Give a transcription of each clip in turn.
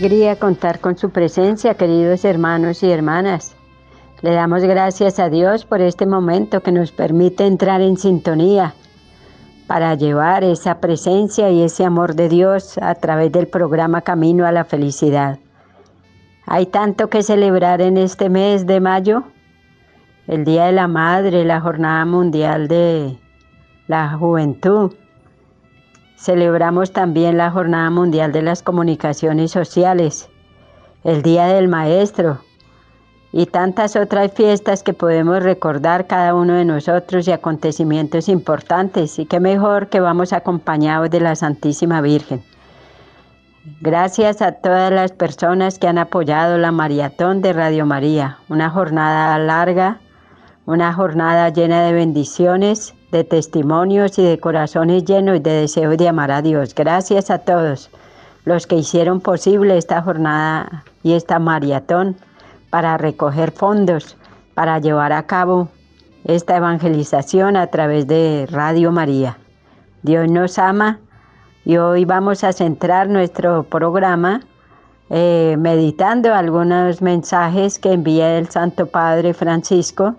alegría contar con su presencia, queridos hermanos y hermanas. Le damos gracias a Dios por este momento que nos permite entrar en sintonía para llevar esa presencia y ese amor de Dios a través del programa Camino a la Felicidad. Hay tanto que celebrar en este mes de mayo, el Día de la Madre, la Jornada Mundial de la Juventud, Celebramos también la Jornada Mundial de las Comunicaciones Sociales, el Día del Maestro y tantas otras fiestas que podemos recordar cada uno de nosotros y acontecimientos importantes y qué mejor que vamos acompañados de la Santísima Virgen. Gracias a todas las personas que han apoyado la maratón de Radio María, una jornada larga, una jornada llena de bendiciones de testimonios y de corazones llenos de deseo de amar a Dios. Gracias a todos los que hicieron posible esta jornada y esta maratón para recoger fondos, para llevar a cabo esta evangelización a través de Radio María. Dios nos ama y hoy vamos a centrar nuestro programa eh, meditando algunos mensajes que envía el Santo Padre Francisco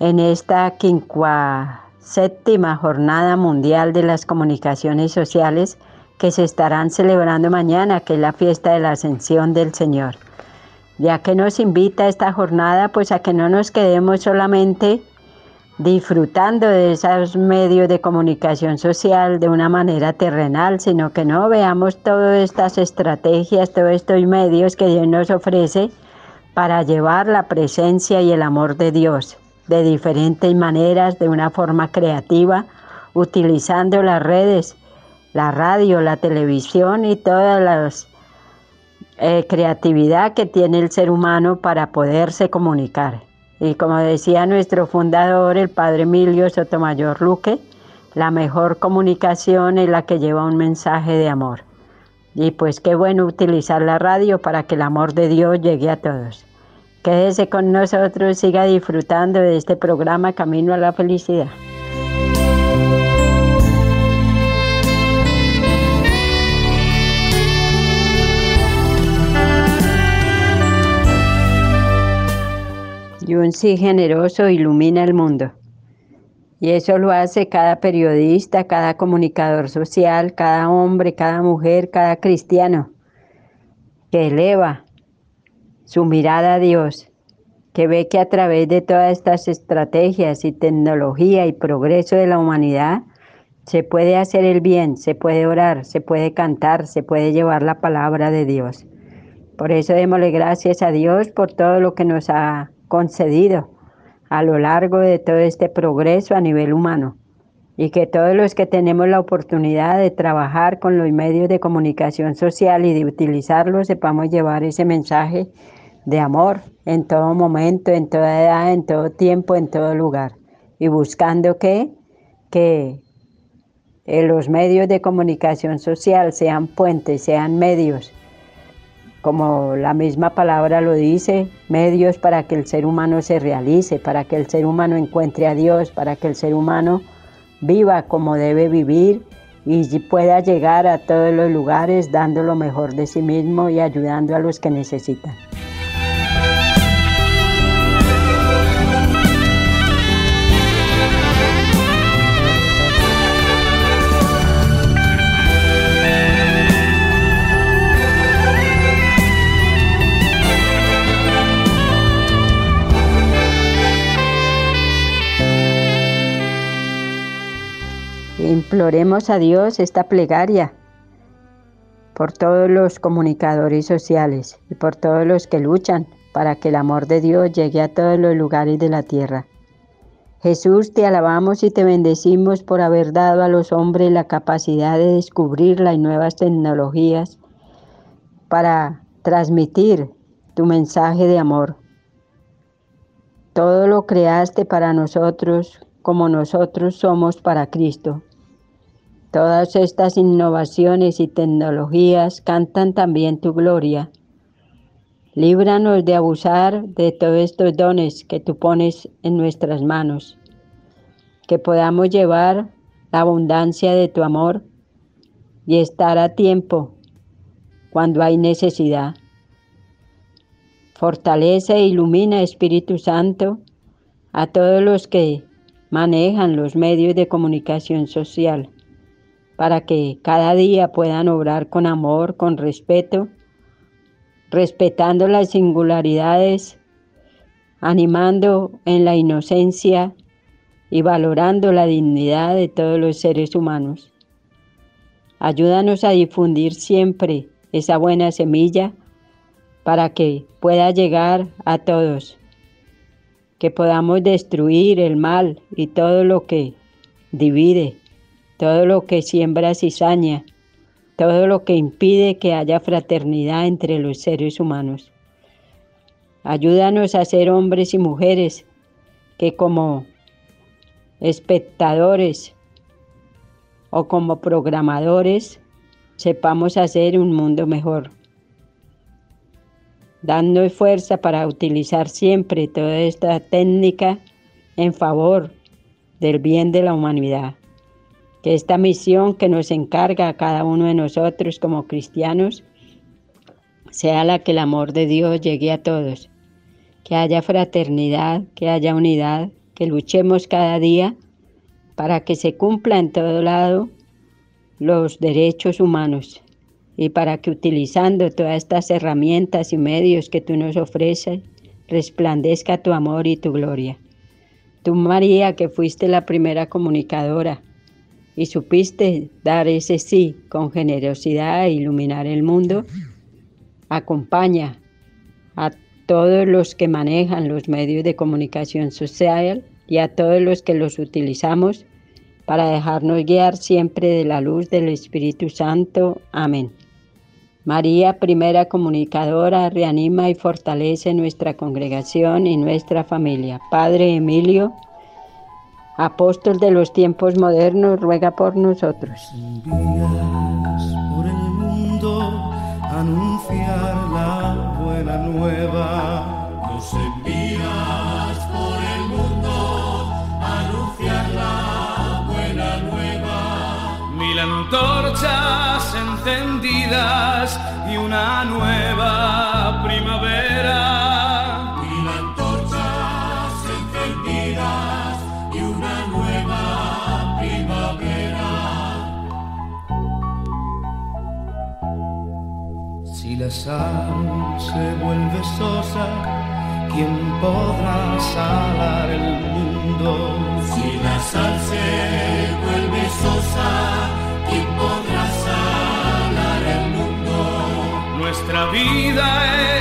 en esta quincuagésima séptima Jornada Mundial de las Comunicaciones Sociales que se estarán celebrando mañana, que es la fiesta de la Ascensión del Señor. Ya que nos invita esta jornada, pues a que no nos quedemos solamente disfrutando de esos medios de comunicación social de una manera terrenal, sino que no veamos todas estas estrategias, todos estos medios que Dios nos ofrece para llevar la presencia y el amor de Dios de diferentes maneras, de una forma creativa, utilizando las redes, la radio, la televisión y toda la eh, creatividad que tiene el ser humano para poderse comunicar. Y como decía nuestro fundador, el padre Emilio Sotomayor Luque, la mejor comunicación es la que lleva un mensaje de amor. Y pues qué bueno utilizar la radio para que el amor de Dios llegue a todos. Quédese con nosotros, siga disfrutando de este programa Camino a la Felicidad. Y un sí generoso ilumina el mundo. Y eso lo hace cada periodista, cada comunicador social, cada hombre, cada mujer, cada cristiano, que eleva su mirada a Dios, que ve que a través de todas estas estrategias y tecnología y progreso de la humanidad, se puede hacer el bien, se puede orar, se puede cantar, se puede llevar la palabra de Dios. Por eso démosle gracias a Dios por todo lo que nos ha concedido a lo largo de todo este progreso a nivel humano y que todos los que tenemos la oportunidad de trabajar con los medios de comunicación social y de utilizarlos sepamos llevar ese mensaje de amor en todo momento, en toda edad, en todo tiempo, en todo lugar. Y buscando que, que los medios de comunicación social sean puentes, sean medios, como la misma palabra lo dice, medios para que el ser humano se realice, para que el ser humano encuentre a Dios, para que el ser humano viva como debe vivir y pueda llegar a todos los lugares dando lo mejor de sí mismo y ayudando a los que necesitan. Imploremos a Dios esta plegaria por todos los comunicadores sociales y por todos los que luchan para que el amor de Dios llegue a todos los lugares de la tierra. Jesús, te alabamos y te bendecimos por haber dado a los hombres la capacidad de descubrir las nuevas tecnologías para transmitir tu mensaje de amor. Todo lo creaste para nosotros como nosotros somos para Cristo. Todas estas innovaciones y tecnologías cantan también tu gloria. Líbranos de abusar de todos estos dones que tú pones en nuestras manos, que podamos llevar la abundancia de tu amor y estar a tiempo cuando hay necesidad. Fortalece e ilumina, Espíritu Santo, a todos los que manejan los medios de comunicación social, para que cada día puedan obrar con amor, con respeto, respetando las singularidades, animando en la inocencia y valorando la dignidad de todos los seres humanos. Ayúdanos a difundir siempre esa buena semilla para que pueda llegar a todos, que podamos destruir el mal y todo lo que divide, todo lo que siembra cizaña, todo lo que impide que haya fraternidad entre los seres humanos. Ayúdanos a ser hombres y mujeres que como espectadores o como programadores sepamos hacer un mundo mejor dando fuerza para utilizar siempre toda esta técnica en favor del bien de la humanidad. Que esta misión que nos encarga a cada uno de nosotros como cristianos sea la que el amor de Dios llegue a todos, que haya fraternidad, que haya unidad, que luchemos cada día para que se cumpla en todo lado los derechos humanos y para que utilizando todas estas herramientas y medios que tú nos ofreces, resplandezca tu amor y tu gloria. Tú, María, que fuiste la primera comunicadora y supiste dar ese sí con generosidad e iluminar el mundo, acompaña a todos los que manejan los medios de comunicación social y a todos los que los utilizamos para dejarnos guiar siempre de la luz del Espíritu Santo. Amén. María, primera comunicadora, reanima y fortalece nuestra congregación y nuestra familia. Padre Emilio, apóstol de los tiempos modernos, ruega por nosotros. por el mundo anunciar la buena nueva. Nos envías por el mundo anunciar la buena nueva. Mil antorchas encendidas y una nueva primavera. Si la sal se vuelve sosa, ¿quién podrá salar el mundo? Si la sal se vuelve sosa, ¿quién podrá sanar el mundo? Nuestra vida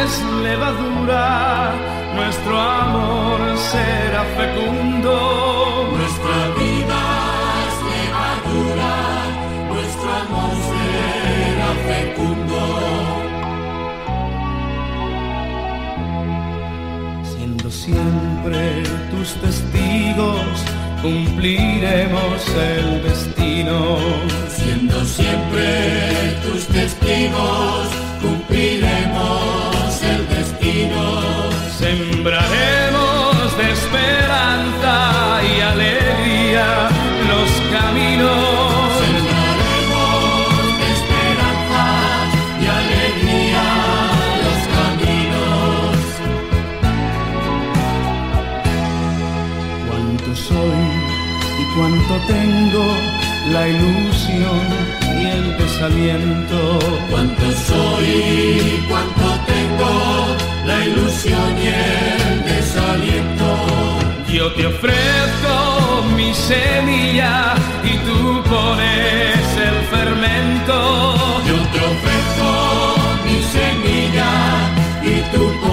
es levadura, nuestro amor será fecundo. Tus testigos, cumpliremos el destino. Siendo siempre tus testigos, cumpliremos cuánto tengo, la ilusión y el desaliento. Cuánto soy y cuánto tengo, la ilusión y el desaliento. Yo te ofrezco mi semilla y tú pones el fermento. Yo te ofrezco mi semilla y tú pones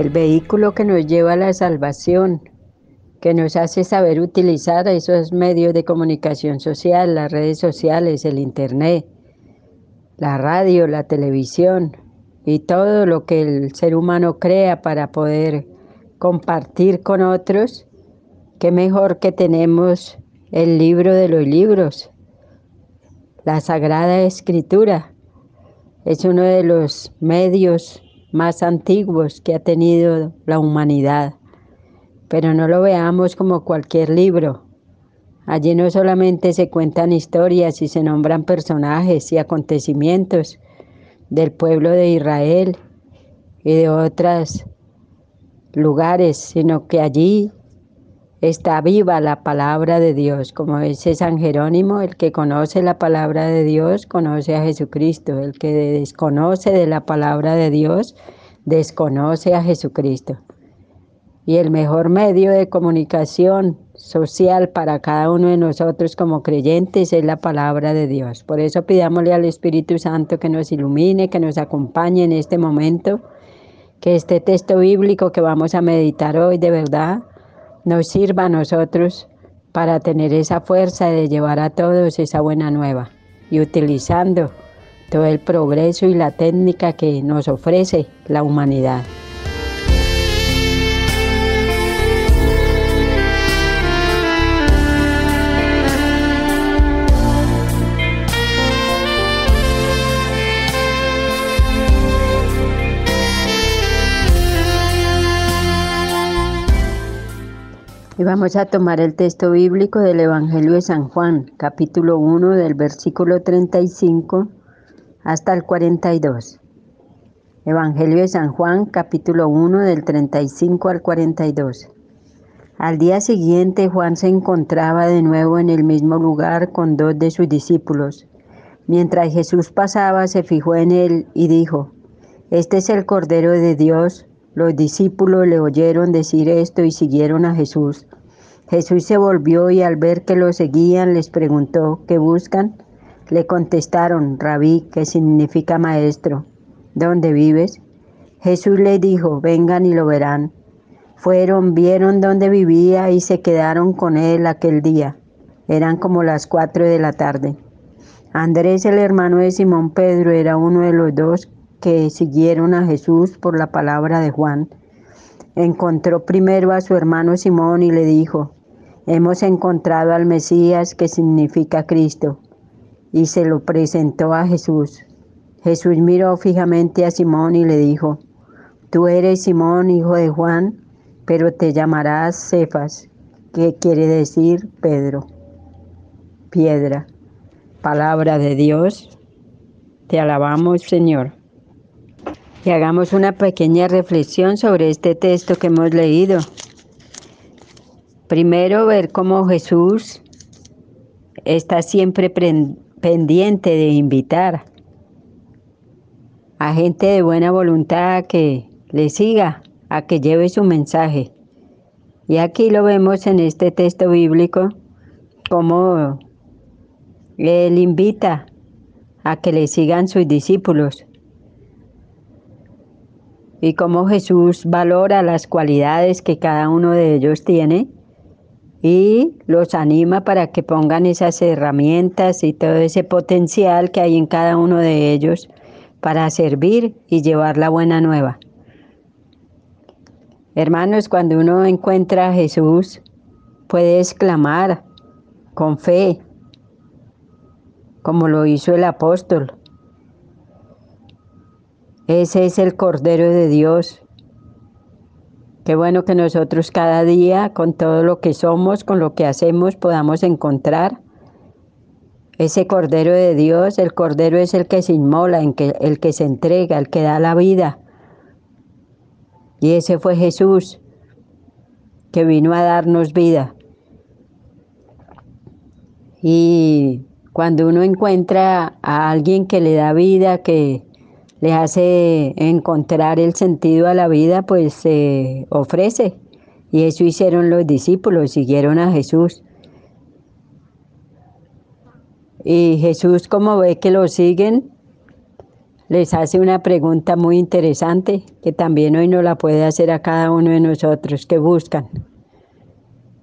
el vehículo que nos lleva a la salvación, que nos hace saber utilizar esos medios de comunicación social, las redes sociales, el Internet, la radio, la televisión y todo lo que el ser humano crea para poder compartir con otros, qué mejor que tenemos el libro de los libros, la Sagrada Escritura. Es uno de los medios más antiguos que ha tenido la humanidad. Pero no lo veamos como cualquier libro. Allí no solamente se cuentan historias y se nombran personajes y acontecimientos del pueblo de Israel y de otros lugares, sino que allí está viva la palabra de Dios, como dice San Jerónimo, el que conoce la palabra de Dios conoce a Jesucristo, el que desconoce de la palabra de Dios desconoce a Jesucristo. Y el mejor medio de comunicación social para cada uno de nosotros como creyentes es la palabra de Dios. Por eso pidámosle al Espíritu Santo que nos ilumine, que nos acompañe en este momento, que este texto bíblico que vamos a meditar hoy de verdad nos sirva a nosotros para tener esa fuerza de llevar a todos esa buena nueva y utilizando todo el progreso y la técnica que nos ofrece la humanidad. Y vamos a tomar el texto bíblico del Evangelio de San Juan, capítulo 1, del versículo 35 hasta el 42. Evangelio de San Juan, capítulo 1, del 35 al 42. Al día siguiente Juan se encontraba de nuevo en el mismo lugar con dos de sus discípulos. Mientras Jesús pasaba, se fijó en él y dijo, Este es el Cordero de Dios. Los discípulos le oyeron decir esto y siguieron a Jesús. Jesús se volvió y al ver que lo seguían les preguntó, ¿qué buscan? Le contestaron, rabí, que significa maestro. ¿Dónde vives? Jesús le dijo, vengan y lo verán. Fueron, vieron dónde vivía y se quedaron con él aquel día. Eran como las cuatro de la tarde. Andrés, el hermano de Simón Pedro, era uno de los dos que siguieron a Jesús por la palabra de Juan, encontró primero a su hermano Simón y le dijo, hemos encontrado al Mesías que significa Cristo, y se lo presentó a Jesús. Jesús miró fijamente a Simón y le dijo, tú eres Simón, hijo de Juan, pero te llamarás Cefas, que quiere decir Pedro, piedra. Palabra de Dios, te alabamos Señor y hagamos una pequeña reflexión sobre este texto que hemos leído. Primero, ver cómo Jesús está siempre pendiente de invitar a gente de buena voluntad que le siga, a que lleve su mensaje. Y aquí lo vemos en este texto bíblico, como Él invita a que le sigan sus discípulos y cómo Jesús valora las cualidades que cada uno de ellos tiene y los anima para que pongan esas herramientas y todo ese potencial que hay en cada uno de ellos para servir y llevar la buena nueva. Hermanos, cuando uno encuentra a Jesús, puede exclamar con fe, como lo hizo el apóstol, ese es el Cordero de Dios. Qué bueno que nosotros cada día, con todo lo que somos, con lo que hacemos, podamos encontrar ese Cordero de Dios. El Cordero es el que se inmola, el que se entrega, el que da la vida. Y ese fue Jesús, que vino a darnos vida. Y cuando uno encuentra a alguien que le da vida, que le hace encontrar el sentido a la vida, pues se ofrece. Y eso hicieron los discípulos, siguieron a Jesús. Y Jesús, como ve que lo siguen, les hace una pregunta muy interesante que también hoy nos la puede hacer a cada uno de nosotros que buscan.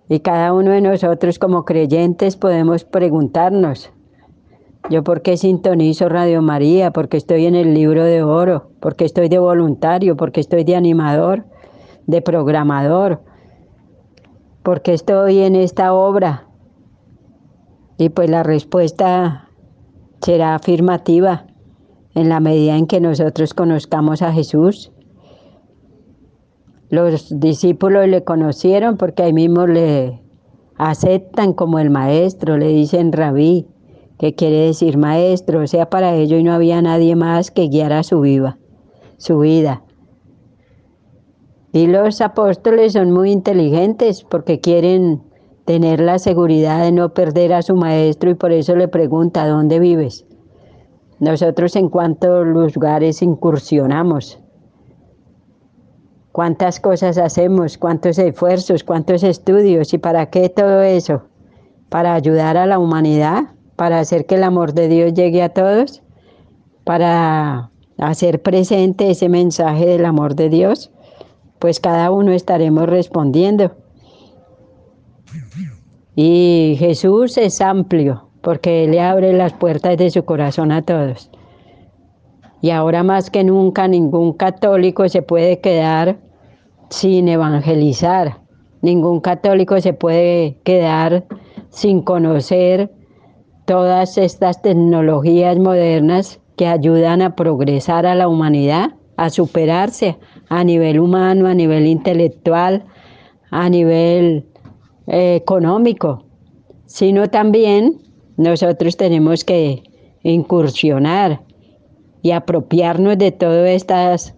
Y cada uno de nosotros como creyentes podemos preguntarnos, ¿yo por qué sintonizo Radio María? ¿Por qué estoy en el libro de oro? ¿Por qué estoy de voluntario? ¿Por qué estoy de animador? ¿De programador? ¿Por qué estoy en esta obra? Y pues la respuesta será afirmativa en la medida en que nosotros conozcamos a Jesús. Los discípulos le conocieron porque ahí mismo le aceptan como el maestro, le dicen rabí, que quiere decir maestro, o sea, para ellos no había nadie más que guiara su vida, su vida. Y los apóstoles son muy inteligentes porque quieren tener la seguridad de no perder a su maestro y por eso le pregunta, ¿dónde vives? Nosotros en cuántos lugares incursionamos, cuántas cosas hacemos, cuántos esfuerzos, cuántos estudios y para qué todo eso, para ayudar a la humanidad, para hacer que el amor de Dios llegue a todos, para hacer presente ese mensaje del amor de Dios, pues cada uno estaremos respondiendo. Y Jesús es amplio, porque le abre las puertas de su corazón a todos. Y ahora más que nunca ningún católico se puede quedar sin evangelizar. Ningún católico se puede quedar sin conocer todas estas tecnologías modernas que ayudan a progresar a la humanidad, a superarse a nivel humano, a nivel intelectual, a nivel eh, económico, sino también nosotros tenemos que incursionar y apropiarnos de todas estas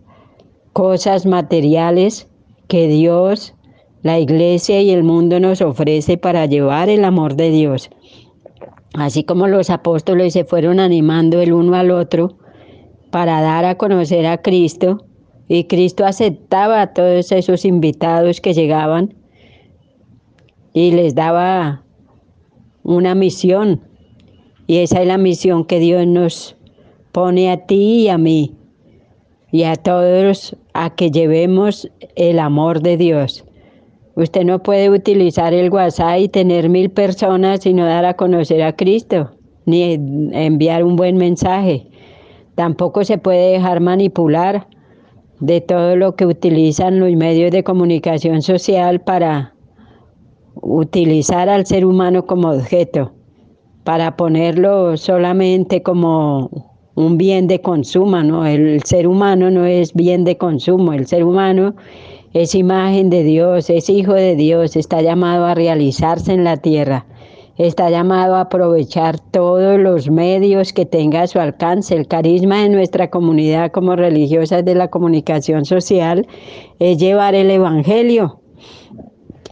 cosas materiales que Dios, la iglesia y el mundo nos ofrece para llevar el amor de Dios. Así como los apóstoles se fueron animando el uno al otro para dar a conocer a Cristo, y Cristo aceptaba a todos esos invitados que llegaban y les daba una misión y esa es la misión que Dios nos pone a ti y a mí y a todos a que llevemos el amor de Dios. Usted no puede utilizar el WhatsApp y tener mil personas y no dar a conocer a Cristo, ni enviar un buen mensaje. Tampoco se puede dejar manipular de todo lo que utilizan los medios de comunicación social para utilizar al ser humano como objeto para ponerlo solamente como un bien de consumo, ¿no? El ser humano no es bien de consumo, el ser humano es imagen de Dios, es hijo de Dios, está llamado a realizarse en la tierra, está llamado a aprovechar todos los medios que tenga a su alcance. El carisma de nuestra comunidad como religiosas de la comunicación social es llevar el Evangelio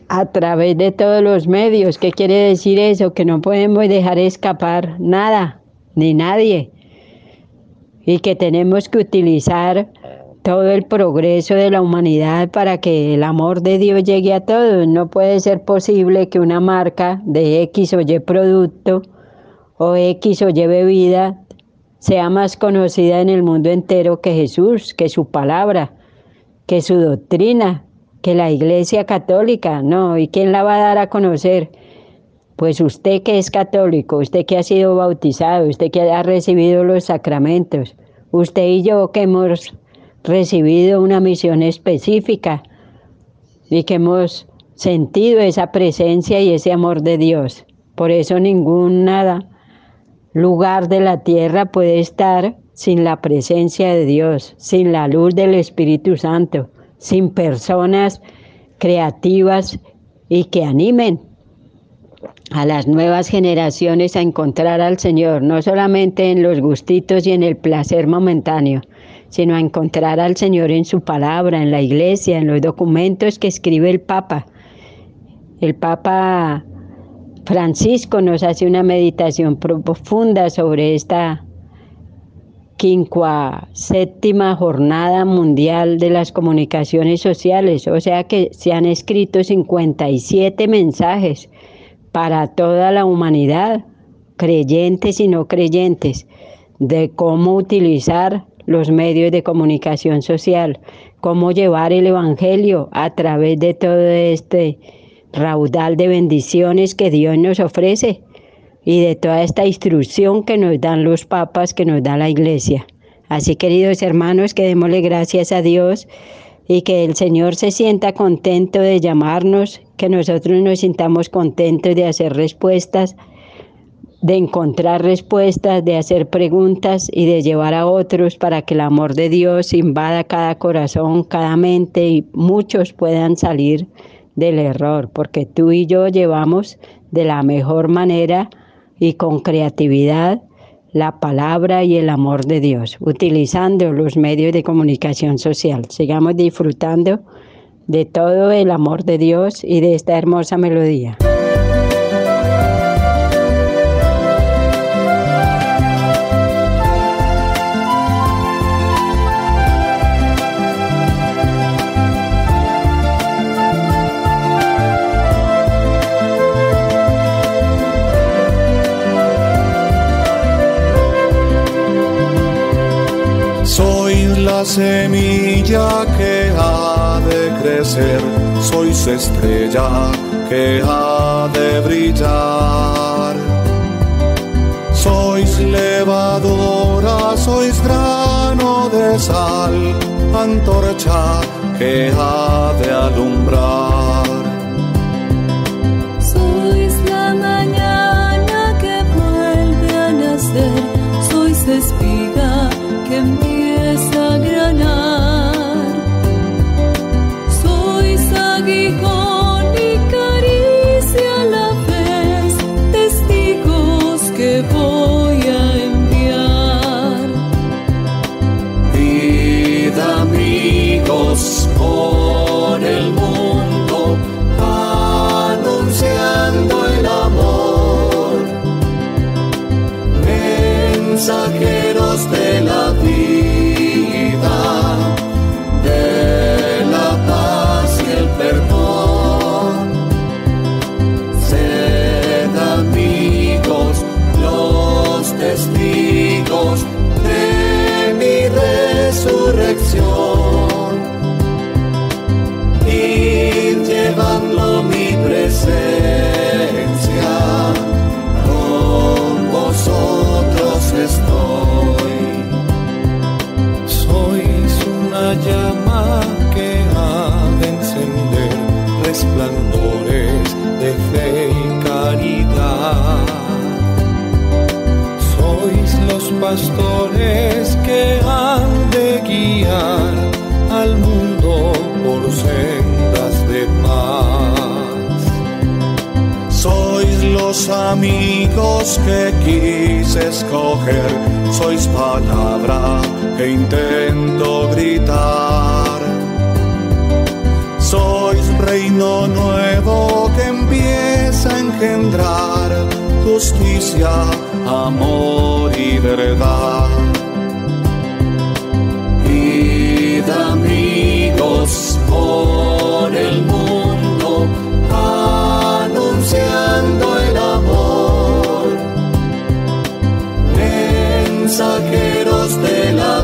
a través de todos los medios. ¿Qué quiere decir eso? Que no podemos dejar escapar nada, ni nadie. Y que tenemos que utilizar todo el progreso de la humanidad para que el amor de Dios llegue a todos. No puede ser posible que una marca de X o Y producto o X o Y bebida sea más conocida en el mundo entero que Jesús, que su palabra, que su doctrina, que la Iglesia Católica, no, ¿y quién la va a dar a conocer? Pues usted que es católico, usted que ha sido bautizado, usted que ha recibido los sacramentos, usted y yo que hemos recibido una misión específica y que hemos sentido esa presencia y ese amor de Dios. Por eso ningún lugar de la tierra puede estar sin la presencia de Dios, sin la luz del Espíritu Santo sin personas creativas y que animen a las nuevas generaciones a encontrar al Señor, no solamente en los gustitos y en el placer momentáneo, sino a encontrar al Señor en su palabra, en la iglesia, en los documentos que escribe el Papa. El Papa Francisco nos hace una meditación profunda sobre esta séptima Jornada Mundial de las Comunicaciones Sociales, o sea que se han escrito 57 mensajes para toda la humanidad, creyentes y no creyentes, de cómo utilizar los medios de comunicación social, cómo llevar el Evangelio a través de todo este raudal de bendiciones que Dios nos ofrece y de toda esta instrucción que nos dan los papas, que nos da la iglesia. Así, queridos hermanos, que démosle gracias a Dios y que el Señor se sienta contento de llamarnos, que nosotros nos sintamos contentos de hacer respuestas, de encontrar respuestas, de hacer preguntas y de llevar a otros para que el amor de Dios invada cada corazón, cada mente y muchos puedan salir del error, porque tú y yo llevamos de la mejor manera y con creatividad la palabra y el amor de Dios, utilizando los medios de comunicación social. Sigamos disfrutando de todo el amor de Dios y de esta hermosa melodía. Semilla que ha de crecer, sois estrella que ha de brillar. Sois levadura, sois grano de sal, antorcha que ha de alumbrar. Sois la mañana que vuelve a nacer, sois espiga que Mensajeros de la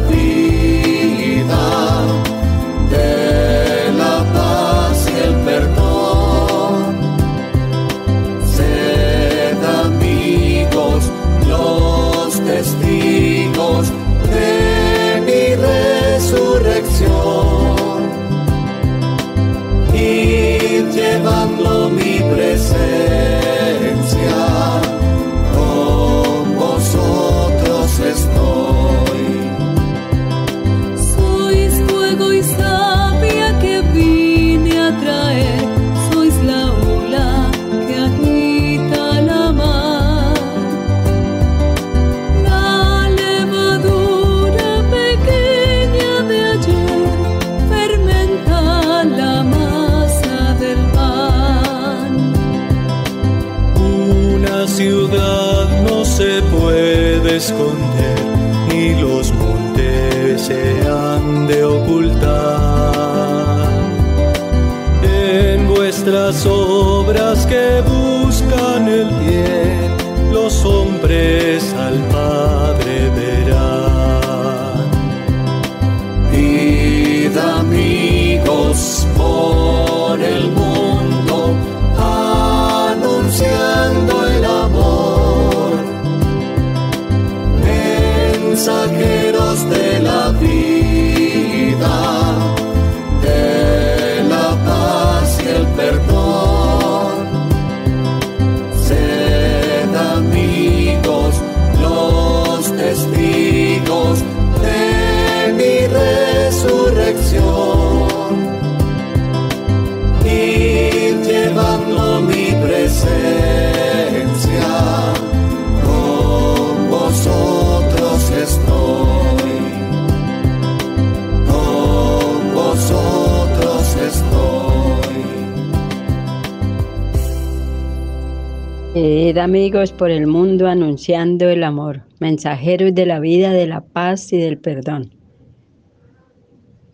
amigos por el mundo anunciando el amor, mensajeros de la vida, de la paz y del perdón.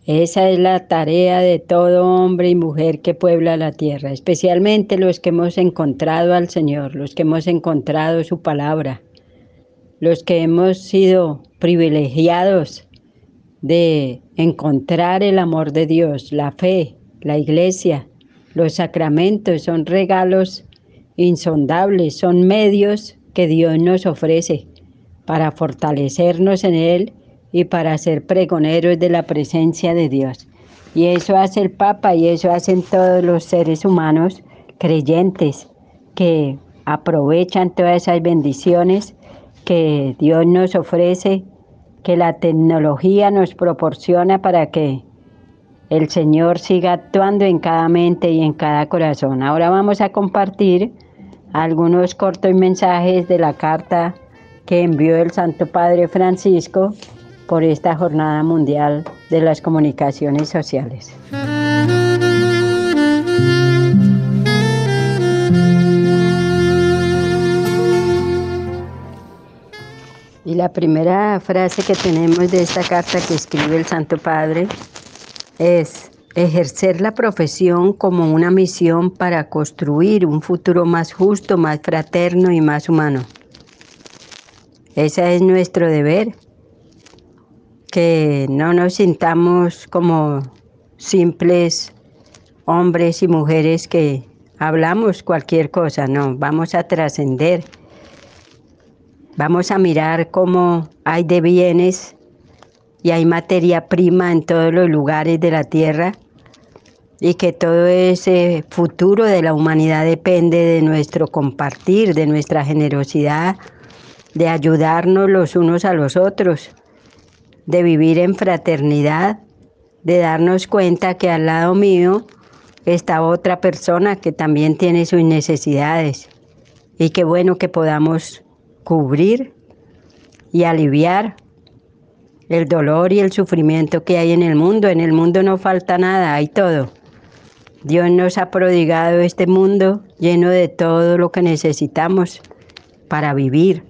Esa es la tarea de todo hombre y mujer que puebla la tierra, especialmente los que hemos encontrado al Señor, los que hemos encontrado su palabra, los que hemos sido privilegiados de encontrar el amor de Dios, la fe, la iglesia, los sacramentos son regalos insondables, son medios que Dios nos ofrece para fortalecernos en Él y para ser pregoneros de la presencia de Dios. Y eso hace el Papa y eso hacen todos los seres humanos creyentes que aprovechan todas esas bendiciones que Dios nos ofrece, que la tecnología nos proporciona para que el Señor siga actuando en cada mente y en cada corazón. Ahora vamos a compartir algunos cortos mensajes de la carta que envió el Santo Padre Francisco por esta Jornada Mundial de las Comunicaciones Sociales. Y la primera frase que tenemos de esta carta que escribe el Santo Padre es ejercer la profesión como una misión para construir un futuro más justo, más fraterno y más humano. Ese es nuestro deber, que no nos sintamos como simples hombres y mujeres que hablamos cualquier cosa, no, vamos a trascender, vamos a mirar cómo hay de bienes y hay materia prima en todos los lugares de la tierra y que todo ese futuro de la humanidad depende de nuestro compartir, de nuestra generosidad, de ayudarnos los unos a los otros, de vivir en fraternidad, de darnos cuenta que al lado mío está otra persona que también tiene sus necesidades y qué bueno que podamos cubrir y aliviar el dolor y el sufrimiento que hay en el mundo. En el mundo no falta nada, hay todo. Dios nos ha prodigado este mundo lleno de todo lo que necesitamos para vivir.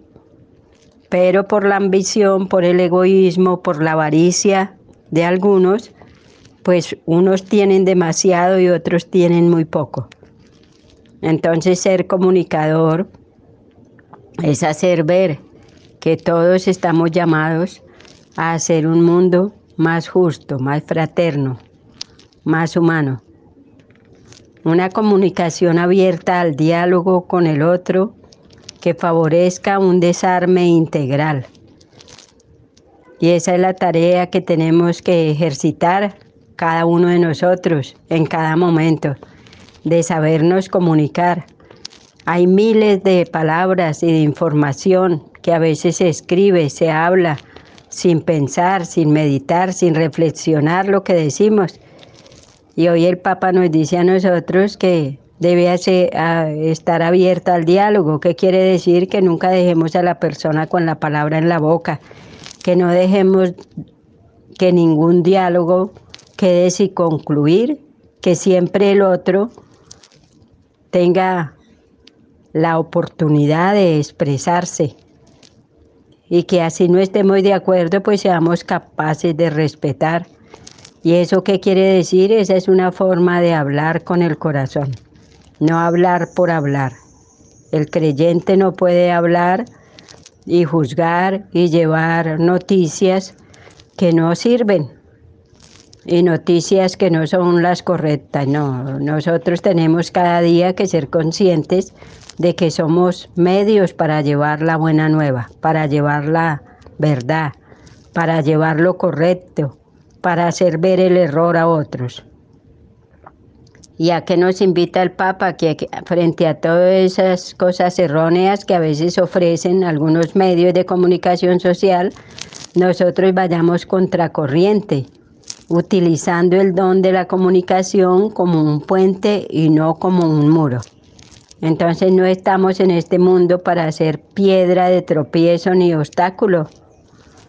Pero por la ambición, por el egoísmo, por la avaricia de algunos, pues unos tienen demasiado y otros tienen muy poco. Entonces ser comunicador es hacer ver que todos estamos llamados a hacer un mundo más justo, más fraterno, más humano. Una comunicación abierta al diálogo con el otro que favorezca un desarme integral. Y esa es la tarea que tenemos que ejercitar cada uno de nosotros en cada momento, de sabernos comunicar. Hay miles de palabras y de información que a veces se escribe, se habla, sin pensar, sin meditar, sin reflexionar lo que decimos. Y hoy el Papa nos dice a nosotros que debe estar abierta al diálogo. ¿Qué quiere decir? Que nunca dejemos a la persona con la palabra en la boca, que no dejemos que ningún diálogo quede sin concluir, que siempre el otro tenga la oportunidad de expresarse y que así no estemos de acuerdo, pues seamos capaces de respetar. ¿Y eso qué quiere decir? Esa es una forma de hablar con el corazón, no hablar por hablar. El creyente no puede hablar y juzgar y llevar noticias que no sirven y noticias que no son las correctas. No, nosotros tenemos cada día que ser conscientes de que somos medios para llevar la buena nueva, para llevar la verdad, para llevar lo correcto, para hacer ver el error a otros. ¿Y a qué nos invita el Papa? Que frente a todas esas cosas erróneas que a veces ofrecen algunos medios de comunicación social, nosotros vayamos contracorriente, utilizando el don de la comunicación como un puente y no como un muro. Entonces no estamos en este mundo para ser piedra de tropiezo ni obstáculo,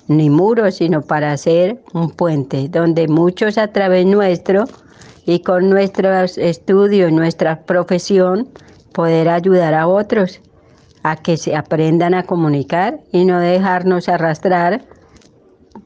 ni muro, sino para ser un puente donde muchos a través nuestro y con nuestros estudios nuestra profesión poder ayudar a otros a que se aprendan a comunicar y no dejarnos arrastrar,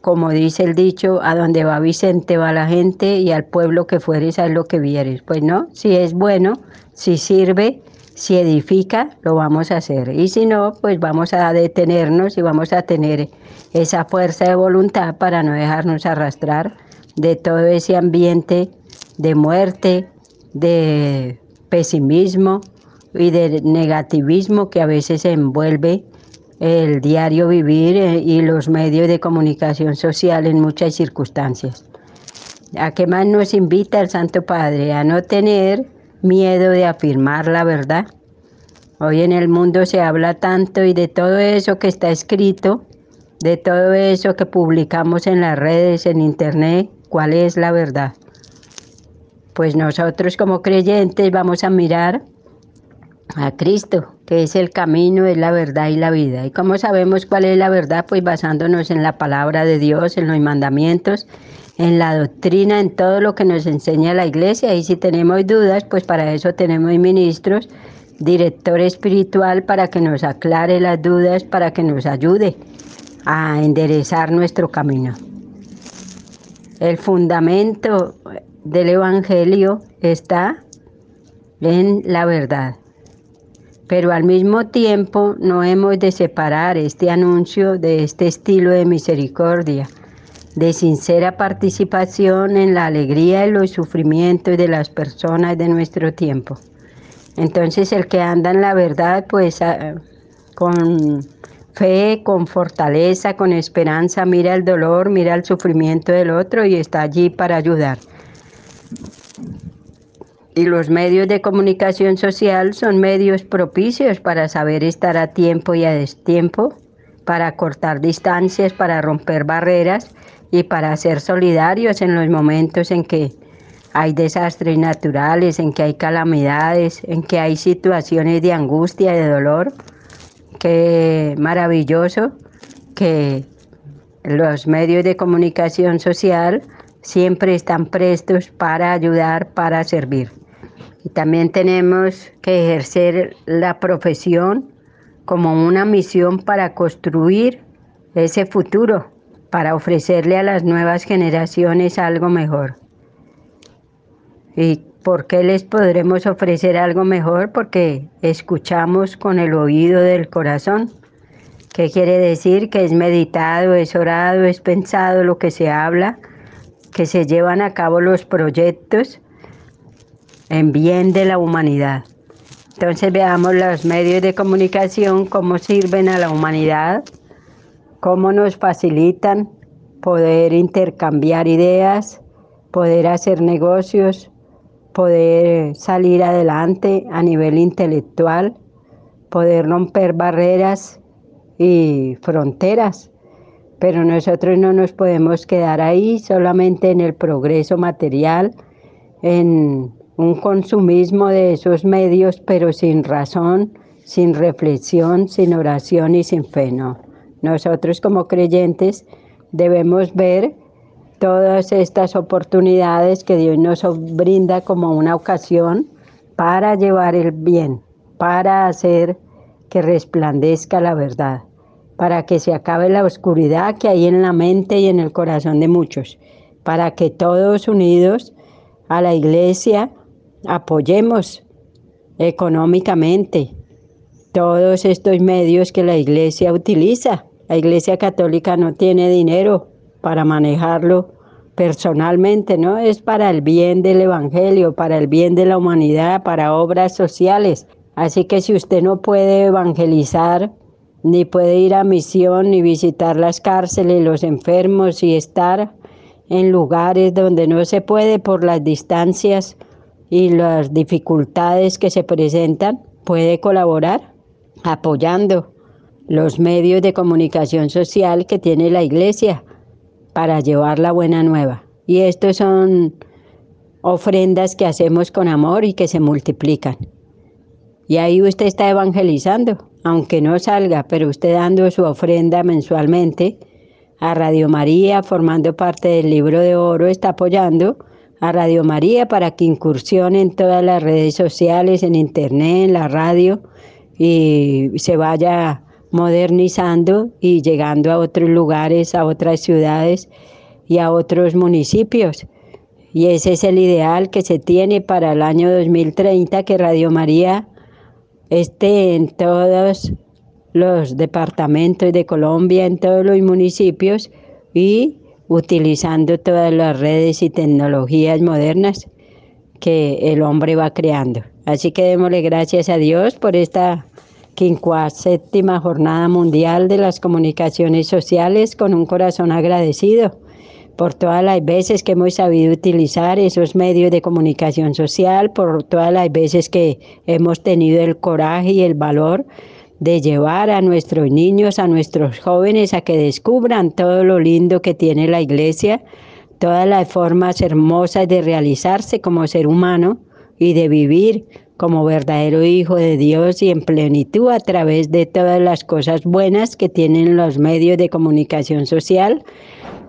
como dice el dicho, a donde va Vicente va la gente y al pueblo que fueres a lo que vieres. Pues no, si es bueno, si sirve, si edifica, lo vamos a hacer. Y si no, pues vamos a detenernos y vamos a tener esa fuerza de voluntad para no dejarnos arrastrar de todo ese ambiente de muerte, de pesimismo y de negativismo que a veces envuelve el diario vivir eh, y los medios de comunicación social en muchas circunstancias. ¿A qué más nos invita el Santo Padre? A no tener miedo de afirmar la verdad. Hoy en el mundo se habla tanto y de todo eso que está escrito, de todo eso que publicamos en las redes, en internet, ¿cuál es la verdad? pues nosotros como creyentes vamos a mirar a Cristo, que es el camino, es la verdad y la vida. ¿Y cómo sabemos cuál es la verdad? Pues basándonos en la palabra de Dios, en los mandamientos, en la doctrina, en todo lo que nos enseña la iglesia. Y si tenemos dudas, pues para eso tenemos ministros, director espiritual para que nos aclare las dudas, para que nos ayude a enderezar nuestro camino. El fundamento del Evangelio está en la verdad. Pero al mismo tiempo no hemos de separar este anuncio de este estilo de misericordia, de sincera participación en la alegría y los sufrimientos de las personas de nuestro tiempo. Entonces el que anda en la verdad, pues ah, con fe, con fortaleza, con esperanza, mira el dolor, mira el sufrimiento del otro y está allí para ayudar. Y los medios de comunicación social son medios propicios para saber estar a tiempo y a destiempo, para cortar distancias, para romper barreras y para ser solidarios en los momentos en que hay desastres naturales, en que hay calamidades, en que hay situaciones de angustia, de dolor. Qué maravilloso que los medios de comunicación social siempre están prestos para ayudar, para servir. Y también tenemos que ejercer la profesión como una misión para construir ese futuro, para ofrecerle a las nuevas generaciones algo mejor. ¿Y por qué les podremos ofrecer algo mejor? Porque escuchamos con el oído del corazón. ¿Qué quiere decir? Que es meditado, es orado, es pensado lo que se habla, que se llevan a cabo los proyectos en bien de la humanidad. Entonces veamos los medios de comunicación, cómo sirven a la humanidad, cómo nos facilitan poder intercambiar ideas, poder hacer negocios, poder salir adelante a nivel intelectual, poder romper barreras y fronteras. Pero nosotros no nos podemos quedar ahí solamente en el progreso material, en un consumismo de esos medios, pero sin razón, sin reflexión, sin oración y sin fe. No. Nosotros como creyentes debemos ver todas estas oportunidades que Dios nos brinda como una ocasión para llevar el bien, para hacer que resplandezca la verdad, para que se acabe la oscuridad que hay en la mente y en el corazón de muchos, para que todos unidos a la iglesia apoyemos económicamente todos estos medios que la iglesia utiliza. La iglesia católica no tiene dinero para manejarlo personalmente, ¿no? Es para el bien del Evangelio, para el bien de la humanidad, para obras sociales. Así que si usted no puede evangelizar ni puede ir a misión, ni visitar las cárceles, los enfermos y estar en lugares donde no se puede por las distancias y las dificultades que se presentan, puede colaborar apoyando los medios de comunicación social que tiene la iglesia para llevar la buena nueva. Y estos son ofrendas que hacemos con amor y que se multiplican. Y ahí usted está evangelizando, aunque no salga, pero usted dando su ofrenda mensualmente a Radio María, formando parte del libro de oro, está apoyando a Radio María para que incursione en todas las redes sociales, en internet, en la radio y se vaya modernizando y llegando a otros lugares, a otras ciudades y a otros municipios. Y ese es el ideal que se tiene para el año 2030, que Radio María esté en todos los departamentos de Colombia, en todos los municipios y utilizando todas las redes y tecnologías modernas que el hombre va creando. Así que démosle gracias a Dios por esta séptima Jornada Mundial de las Comunicaciones Sociales con un corazón agradecido por todas las veces que hemos sabido utilizar esos medios de comunicación social, por todas las veces que hemos tenido el coraje y el valor de llevar a nuestros niños, a nuestros jóvenes a que descubran todo lo lindo que tiene la iglesia, todas las formas hermosas de realizarse como ser humano y de vivir como verdadero hijo de Dios y en plenitud a través de todas las cosas buenas que tienen los medios de comunicación social,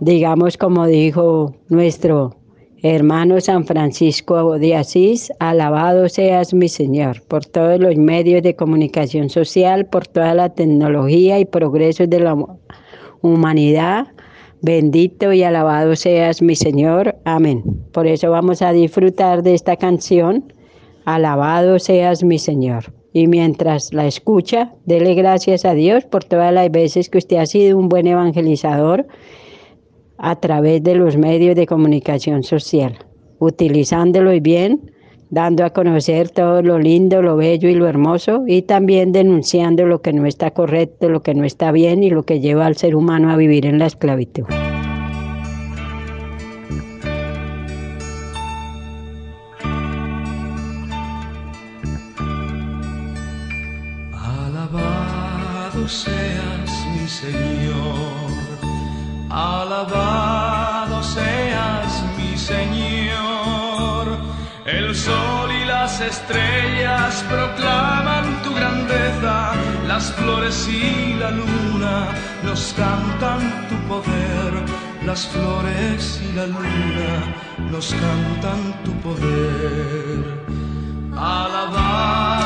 digamos como dijo nuestro hermano San Francisco de Asís, alabado seas mi Señor por todos los medios de comunicación social, por toda la tecnología y progresos de la humanidad. Bendito y alabado seas mi Señor. Amén. Por eso vamos a disfrutar de esta canción Alabado seas mi Señor. Y mientras la escucha, dele gracias a Dios por todas las veces que usted ha sido un buen evangelizador a través de los medios de comunicación social, utilizándolo y bien, dando a conocer todo lo lindo, lo bello y lo hermoso, y también denunciando lo que no está correcto, lo que no está bien y lo que lleva al ser humano a vivir en la esclavitud. Seas mi Señor, alabado seas mi Señor. El sol y las estrellas proclaman tu grandeza, las flores y la luna nos cantan tu poder, las flores y la luna nos cantan tu poder. Alabado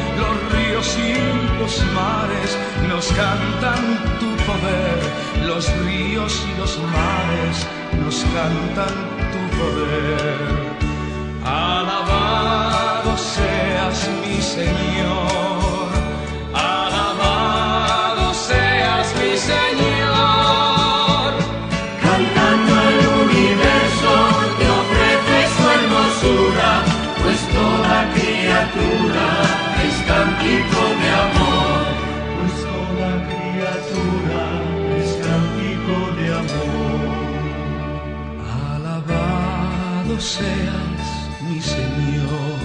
los ríos y los mares nos cantan tu poder. Los ríos y los mares nos cantan tu poder. Alabado seas mi Señor. Seas mi Señor,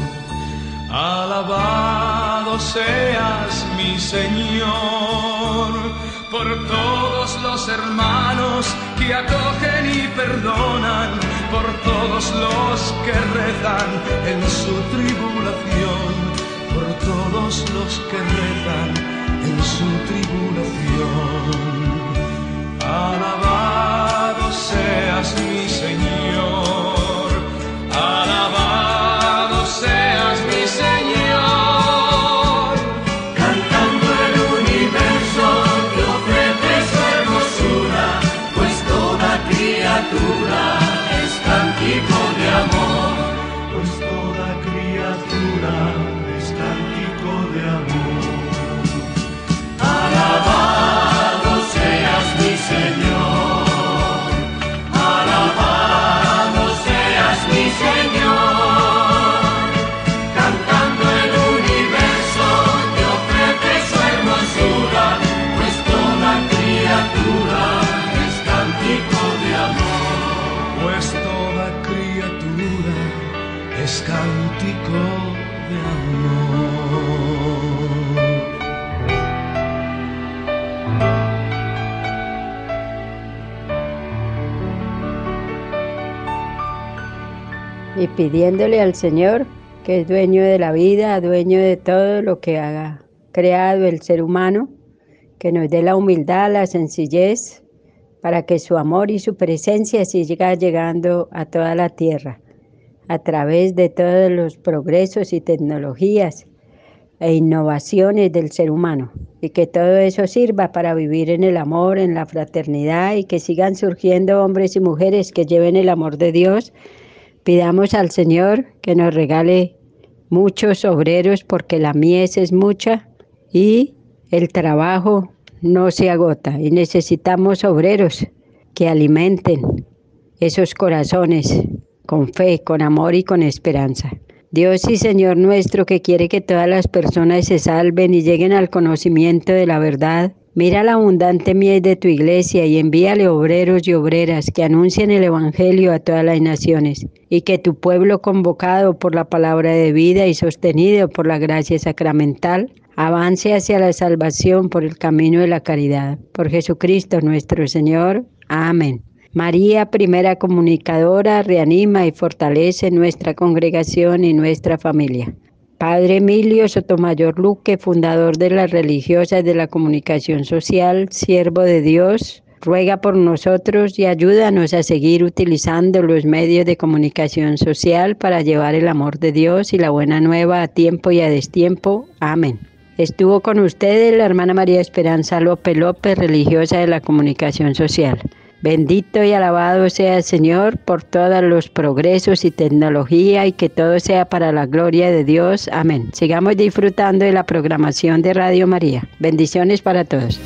alabado seas mi Señor. Por todos los hermanos que acogen y perdonan, por todos los que rezan en su tribulación, por todos los que rezan en su tribulación. Alabados seas mi Señor, y pidiéndole al Señor, que es dueño de la vida, dueño de todo lo que ha creado el ser humano, que nos dé la humildad, la sencillez, para que su amor y su presencia siga llegando a toda la tierra, a través de todos los progresos y tecnologías e innovaciones del ser humano, y que todo eso sirva para vivir en el amor, en la fraternidad, y que sigan surgiendo hombres y mujeres que lleven el amor de Dios Pidamos al Señor que nos regale muchos obreros porque la mies es mucha y el trabajo no se agota y necesitamos obreros que alimenten esos corazones con fe, con amor y con esperanza. Dios y Señor nuestro que quiere que todas las personas se salven y lleguen al conocimiento de la verdad, Mira la abundante miel de tu iglesia y envíale obreros y obreras que anuncien el Evangelio a todas las naciones y que tu pueblo convocado por la palabra de vida y sostenido por la gracia sacramental avance hacia la salvación por el camino de la caridad. Por Jesucristo nuestro Señor. Amén. María, primera comunicadora, reanima y fortalece nuestra congregación y nuestra familia. Padre Emilio Sotomayor Luque, fundador de las religiosas de la comunicación social, siervo de Dios, ruega por nosotros y ayúdanos a seguir utilizando los medios de comunicación social para llevar el amor de Dios y la buena nueva a tiempo y a destiempo. Amén. Estuvo con ustedes la hermana María Esperanza López López, religiosa de la comunicación social. Bendito y alabado sea el Señor por todos los progresos y tecnología y que todo sea para la gloria de Dios. Amén. Sigamos disfrutando de la programación de Radio María. Bendiciones para todos.